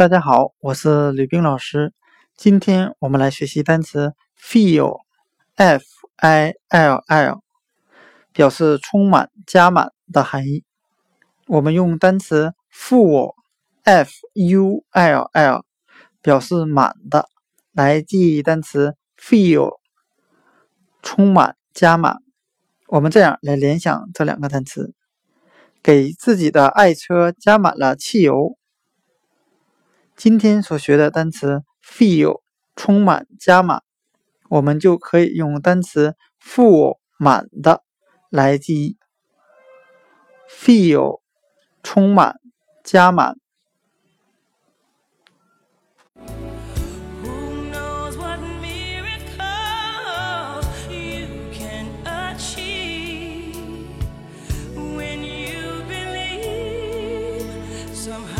大家好，我是吕冰老师。今天我们来学习单词 fill，f i l l，表示充满、加满的含义。我们用单词 full，f u l l，表示满的，来记忆单词 fill，充满、加满。我们这样来联想这两个单词：给自己的爱车加满了汽油。今天所学的单词 feel 充满加满，我们就可以用单词 full 满的来记忆。feel 充满加满。somehow